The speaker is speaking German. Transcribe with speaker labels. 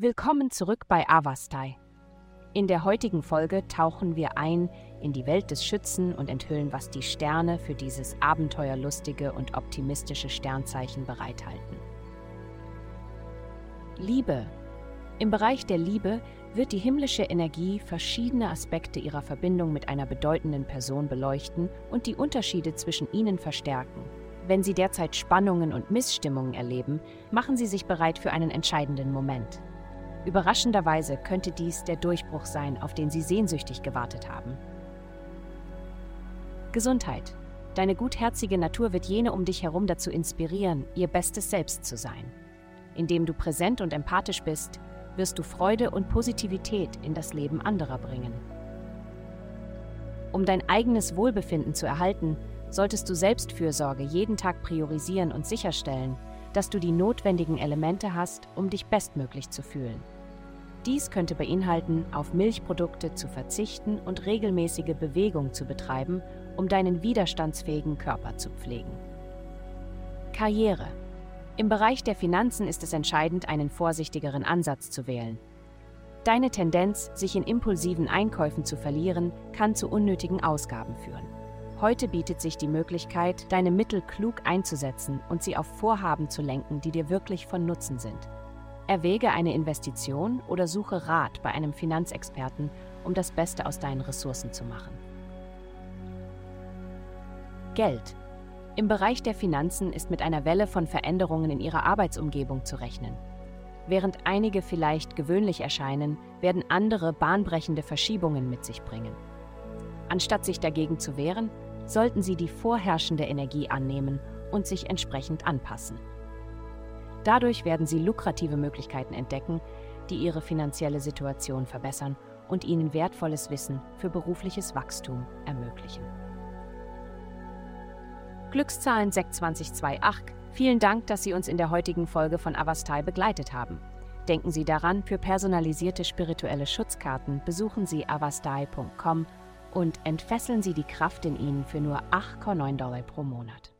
Speaker 1: Willkommen zurück bei Avastai. In der heutigen Folge tauchen wir ein in die Welt des Schützen und enthüllen, was die Sterne für dieses abenteuerlustige und optimistische Sternzeichen bereithalten. Liebe. Im Bereich der Liebe wird die himmlische Energie verschiedene Aspekte ihrer Verbindung mit einer bedeutenden Person beleuchten und die Unterschiede zwischen ihnen verstärken. Wenn Sie derzeit Spannungen und Missstimmungen erleben, machen Sie sich bereit für einen entscheidenden Moment. Überraschenderweise könnte dies der Durchbruch sein, auf den Sie sehnsüchtig gewartet haben. Gesundheit. Deine gutherzige Natur wird jene um dich herum dazu inspirieren, ihr bestes Selbst zu sein. Indem du präsent und empathisch bist, wirst du Freude und Positivität in das Leben anderer bringen. Um dein eigenes Wohlbefinden zu erhalten, solltest du Selbstfürsorge jeden Tag priorisieren und sicherstellen, dass du die notwendigen Elemente hast, um dich bestmöglich zu fühlen. Dies könnte beinhalten, auf Milchprodukte zu verzichten und regelmäßige Bewegung zu betreiben, um deinen widerstandsfähigen Körper zu pflegen. Karriere. Im Bereich der Finanzen ist es entscheidend, einen vorsichtigeren Ansatz zu wählen. Deine Tendenz, sich in impulsiven Einkäufen zu verlieren, kann zu unnötigen Ausgaben führen. Heute bietet sich die Möglichkeit, deine Mittel klug einzusetzen und sie auf Vorhaben zu lenken, die dir wirklich von Nutzen sind. Erwäge eine Investition oder suche Rat bei einem Finanzexperten, um das Beste aus deinen Ressourcen zu machen. Geld. Im Bereich der Finanzen ist mit einer Welle von Veränderungen in ihrer Arbeitsumgebung zu rechnen. Während einige vielleicht gewöhnlich erscheinen, werden andere bahnbrechende Verschiebungen mit sich bringen. Anstatt sich dagegen zu wehren, sollten Sie die vorherrschende Energie annehmen und sich entsprechend anpassen. Dadurch werden Sie lukrative Möglichkeiten entdecken, die Ihre finanzielle Situation verbessern und Ihnen wertvolles Wissen für berufliches Wachstum ermöglichen. Glückszahlen 62028. Vielen Dank, dass Sie uns in der heutigen Folge von Avastai begleitet haben. Denken Sie daran, für personalisierte spirituelle Schutzkarten besuchen Sie avastai.com und entfesseln Sie die Kraft in Ihnen für nur 8,9 Dollar pro Monat.